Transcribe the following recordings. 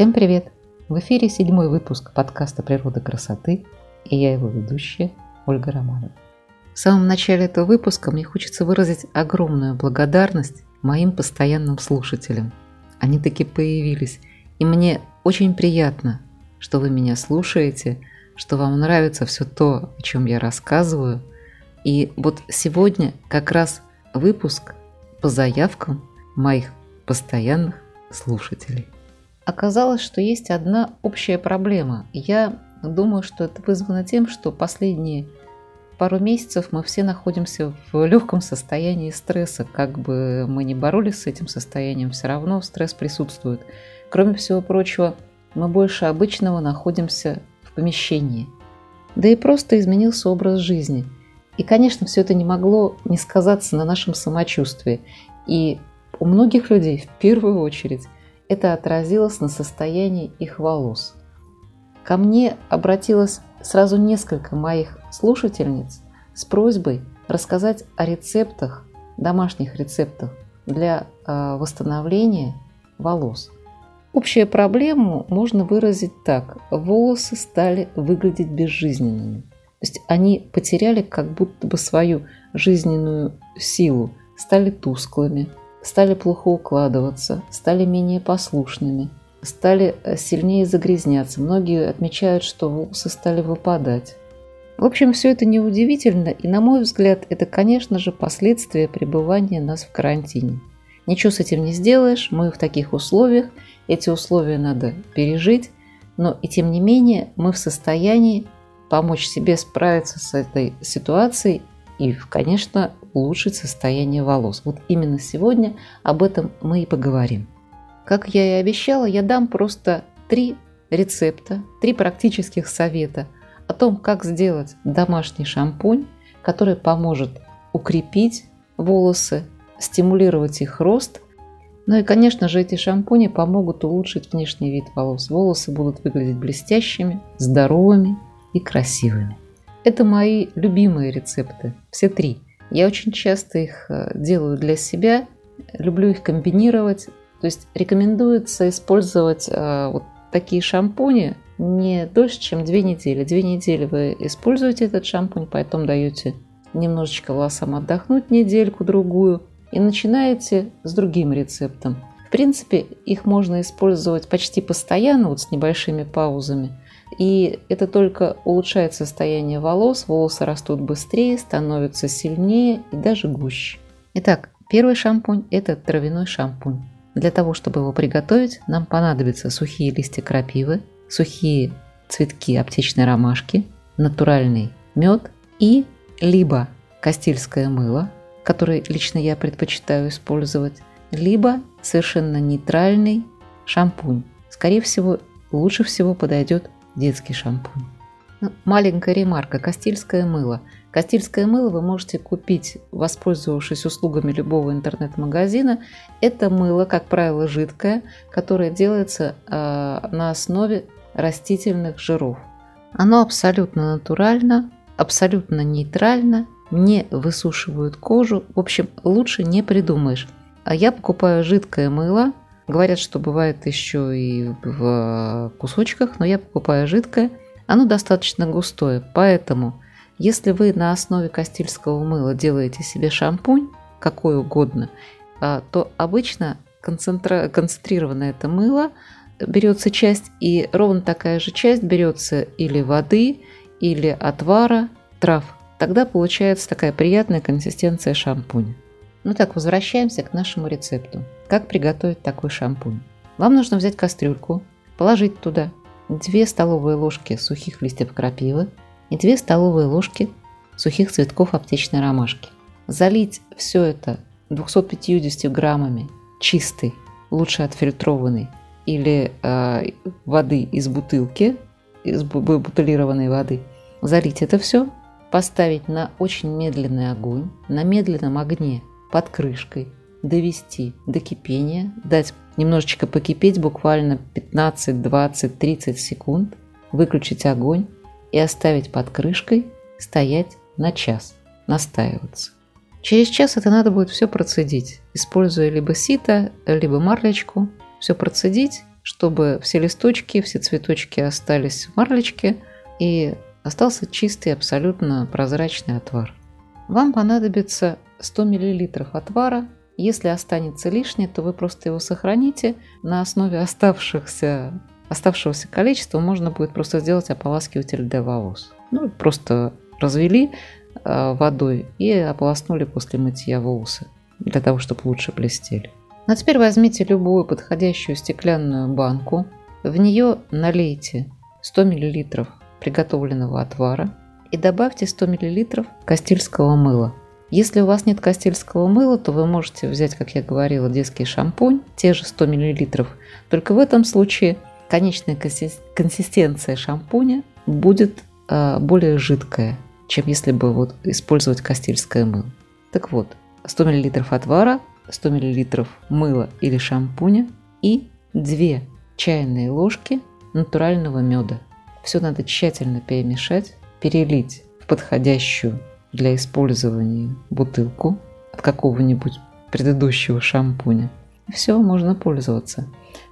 Всем привет! В эфире седьмой выпуск подкаста «Природа красоты» и я его ведущая Ольга Романова. В самом начале этого выпуска мне хочется выразить огромную благодарность моим постоянным слушателям. Они таки появились, и мне очень приятно, что вы меня слушаете, что вам нравится все то, о чем я рассказываю. И вот сегодня как раз выпуск по заявкам моих постоянных слушателей. Оказалось, что есть одна общая проблема. Я думаю, что это вызвано тем, что последние пару месяцев мы все находимся в легком состоянии стресса. Как бы мы ни боролись с этим состоянием, все равно стресс присутствует. Кроме всего прочего, мы больше обычного находимся в помещении. Да и просто изменился образ жизни. И, конечно, все это не могло не сказаться на нашем самочувствии. И у многих людей в первую очередь это отразилось на состоянии их волос. Ко мне обратилось сразу несколько моих слушательниц с просьбой рассказать о рецептах, домашних рецептах для э, восстановления волос. Общую проблему можно выразить так. Волосы стали выглядеть безжизненными. То есть они потеряли как будто бы свою жизненную силу, стали тусклыми, стали плохо укладываться, стали менее послушными, стали э, сильнее загрязняться. Многие отмечают, что волосы стали выпадать. В общем, все это неудивительно, и, на мой взгляд, это, конечно же, последствия пребывания нас в карантине. Ничего с этим не сделаешь, мы в таких условиях, эти условия надо пережить, но и тем не менее мы в состоянии помочь себе справиться с этой ситуацией и, конечно, улучшить состояние волос. Вот именно сегодня об этом мы и поговорим. Как я и обещала, я дам просто три рецепта, три практических совета о том, как сделать домашний шампунь, который поможет укрепить волосы, стимулировать их рост. Ну и, конечно же, эти шампуни помогут улучшить внешний вид волос. Волосы будут выглядеть блестящими, здоровыми и красивыми. Это мои любимые рецепты, все три – я очень часто их э, делаю для себя, люблю их комбинировать. То есть рекомендуется использовать э, вот такие шампуни не дольше, чем две недели. Две недели вы используете этот шампунь, потом даете немножечко волосам отдохнуть недельку-другую и начинаете с другим рецептом. В принципе, их можно использовать почти постоянно, вот с небольшими паузами – и это только улучшает состояние волос, волосы растут быстрее, становятся сильнее и даже гуще. Итак, первый шампунь – это травяной шампунь. Для того, чтобы его приготовить, нам понадобятся сухие листья крапивы, сухие цветки аптечной ромашки, натуральный мед и либо кастильское мыло, которое лично я предпочитаю использовать, либо совершенно нейтральный шампунь. Скорее всего, лучше всего подойдет детский шампунь. Ну, маленькая ремарка. Кастильское мыло. Кастильское мыло вы можете купить, воспользовавшись услугами любого интернет-магазина. Это мыло, как правило, жидкое, которое делается э, на основе растительных жиров. Оно абсолютно натурально, абсолютно нейтрально, не высушивает кожу. В общем, лучше не придумаешь. А я покупаю жидкое мыло, Говорят, что бывает еще и в кусочках, но я покупаю жидкое. Оно достаточно густое, поэтому если вы на основе кастильского мыла делаете себе шампунь, какой угодно, а, то обычно концентрированное это мыло берется часть, и ровно такая же часть берется или воды, или отвара трав. Тогда получается такая приятная консистенция шампуня. Ну так, возвращаемся к нашему рецепту. Как приготовить такой шампунь? Вам нужно взять кастрюльку, положить туда 2 столовые ложки сухих листьев крапивы и 2 столовые ложки сухих цветков аптечной ромашки. Залить все это 250 граммами чистой, лучше отфильтрованной или э, воды из бутылки, из бутылированной воды. Залить это все, поставить на очень медленный огонь, на медленном огне под крышкой, довести до кипения, дать немножечко покипеть, буквально 15, 20, 30 секунд, выключить огонь и оставить под крышкой стоять на час, настаиваться. Через час это надо будет все процедить, используя либо сито, либо марлечку, все процедить чтобы все листочки, все цветочки остались в марлечке и остался чистый, абсолютно прозрачный отвар. Вам понадобится 100 мл отвара. Если останется лишнее, то вы просто его сохраните. На основе оставшихся, оставшегося количества можно будет просто сделать ополаскиватель для волос. Ну, просто развели э, водой и ополоснули после мытья волосы для того, чтобы лучше блестели. А теперь возьмите любую подходящую стеклянную банку, в нее налейте 100 мл приготовленного отвара и добавьте 100 мл кастильского мыла. Если у вас нет кастильского мыла, то вы можете взять, как я говорила, детский шампунь, те же 100 мл. Только в этом случае конечная консистенция шампуня будет э, более жидкая, чем если бы вот использовать кастильское мыло. Так вот, 100 мл отвара, 100 мл мыла или шампуня и 2 чайные ложки натурального меда. Все надо тщательно перемешать, перелить в подходящую для использования бутылку от какого-нибудь предыдущего шампуня. Все, можно пользоваться.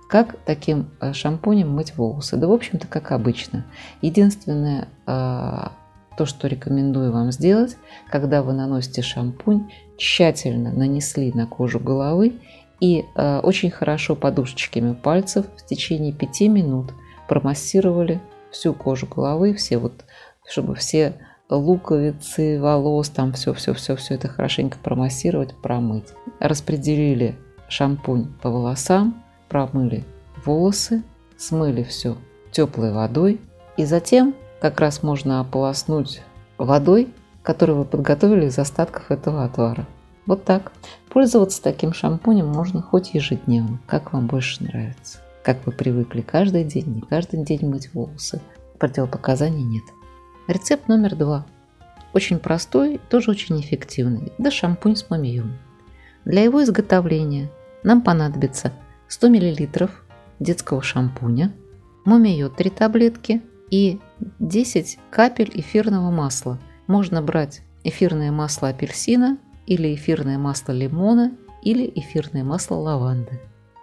Как таким э, шампунем мыть волосы? Да, в общем-то, как обычно. Единственное, а, то, что рекомендую вам сделать, когда вы наносите шампунь, тщательно нанесли на кожу головы и э, очень хорошо подушечками пальцев в течение 5 минут промассировали всю кожу головы, все вот, чтобы все луковицы, волос, там все-все-все, все это хорошенько промассировать, промыть. Распределили шампунь по волосам, промыли волосы, смыли все теплой водой и затем как раз можно ополоснуть водой, которую вы подготовили из остатков этого отвара. Вот так. Пользоваться таким шампунем можно хоть ежедневно, как вам больше нравится. Как вы привыкли каждый день, не каждый день мыть волосы. Противопоказаний нет. Рецепт номер два. Очень простой, тоже очень эффективный. Это шампунь с мумием. Для его изготовления нам понадобится 100 мл детского шампуня, мумиё 3 таблетки, и 10 капель эфирного масла. Можно брать эфирное масло апельсина или эфирное масло лимона или эфирное масло лаванды.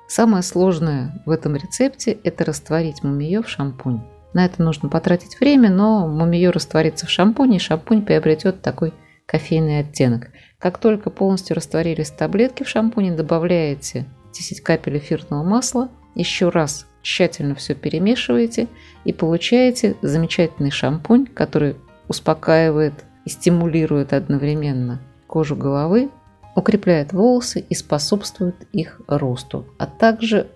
Самое сложное в этом рецепте – это растворить мумиё в шампунь. На это нужно потратить время, но мумиё растворится в шампуне, и шампунь приобретет такой кофейный оттенок. Как только полностью растворились таблетки в шампуне, добавляете 10 капель эфирного масла, еще раз тщательно все перемешиваете и получаете замечательный шампунь, который успокаивает и стимулирует одновременно кожу головы, укрепляет волосы и способствует их росту. А также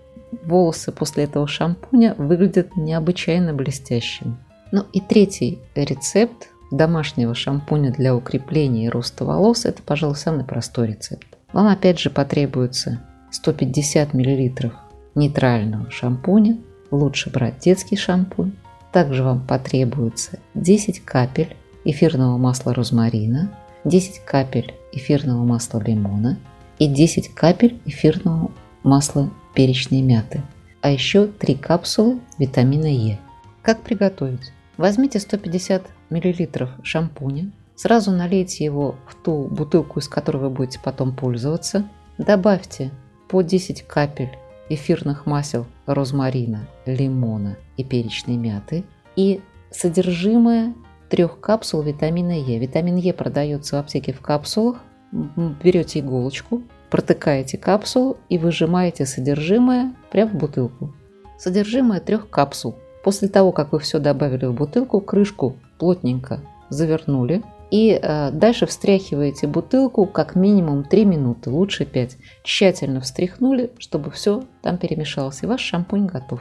волосы после этого шампуня выглядят необычайно блестящими. Ну и третий рецепт домашнего шампуня для укрепления и роста волос – это, пожалуй, самый простой рецепт. Вам опять же потребуется 150 мл нейтрального шампуня. Лучше брать детский шампунь. Также вам потребуется 10 капель эфирного масла розмарина, 10 капель эфирного масла лимона и 10 капель эфирного масла перечной мяты, а еще 3 капсулы витамина Е. Как приготовить? Возьмите 150 мл шампуня, сразу налейте его в ту бутылку, из которой вы будете потом пользоваться, добавьте по 10 капель эфирных масел розмарина, лимона и перечной мяты и содержимое трех капсул витамина Е. Витамин Е продается в аптеке в капсулах. Берете иголочку, протыкаете капсулу и выжимаете содержимое прямо в бутылку. Содержимое трех капсул. После того, как вы все добавили в бутылку, крышку плотненько завернули, и э, дальше встряхиваете бутылку как минимум 3 минуты, лучше 5. Тщательно встряхнули, чтобы все там перемешалось, и ваш шампунь готов.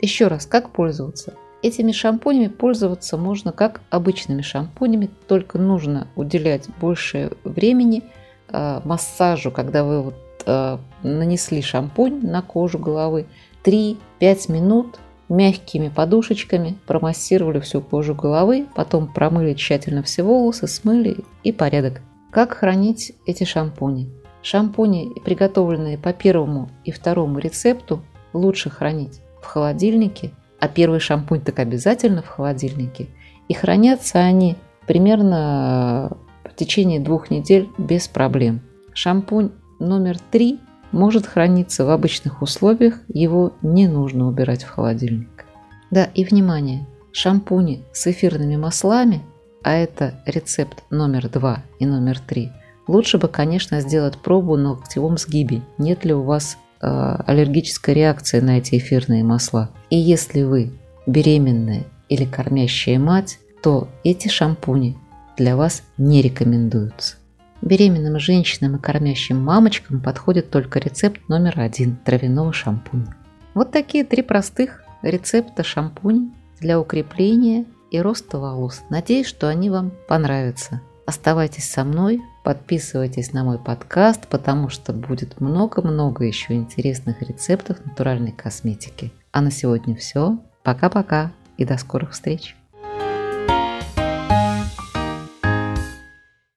Еще раз, как пользоваться? Этими шампунями пользоваться можно как обычными шампунями, только нужно уделять больше времени массажу, когда вы вот, э, нанесли шампунь на кожу головы. 3-5 минут мягкими подушечками промассировали всю кожу головы, потом промыли тщательно все волосы, смыли и порядок. Как хранить эти шампуни? Шампуни, приготовленные по первому и второму рецепту, лучше хранить в холодильнике, а первый шампунь так обязательно в холодильнике. И хранятся они примерно течение двух недель без проблем. Шампунь номер три может храниться в обычных условиях, его не нужно убирать в холодильник. Да, и внимание, шампуни с эфирными маслами, а это рецепт номер два и номер три, лучше бы, конечно, сделать пробу на локтевом сгибе, нет ли у вас э, аллергической реакции на эти эфирные масла. И если вы беременная или кормящая мать, то эти шампуни для вас не рекомендуются. Беременным женщинам и кормящим мамочкам подходит только рецепт номер один травяного шампуня. Вот такие три простых рецепта шампуней для укрепления и роста волос. Надеюсь, что они вам понравятся. Оставайтесь со мной, подписывайтесь на мой подкаст, потому что будет много-много еще интересных рецептов натуральной косметики. А на сегодня все. Пока-пока и до скорых встреч!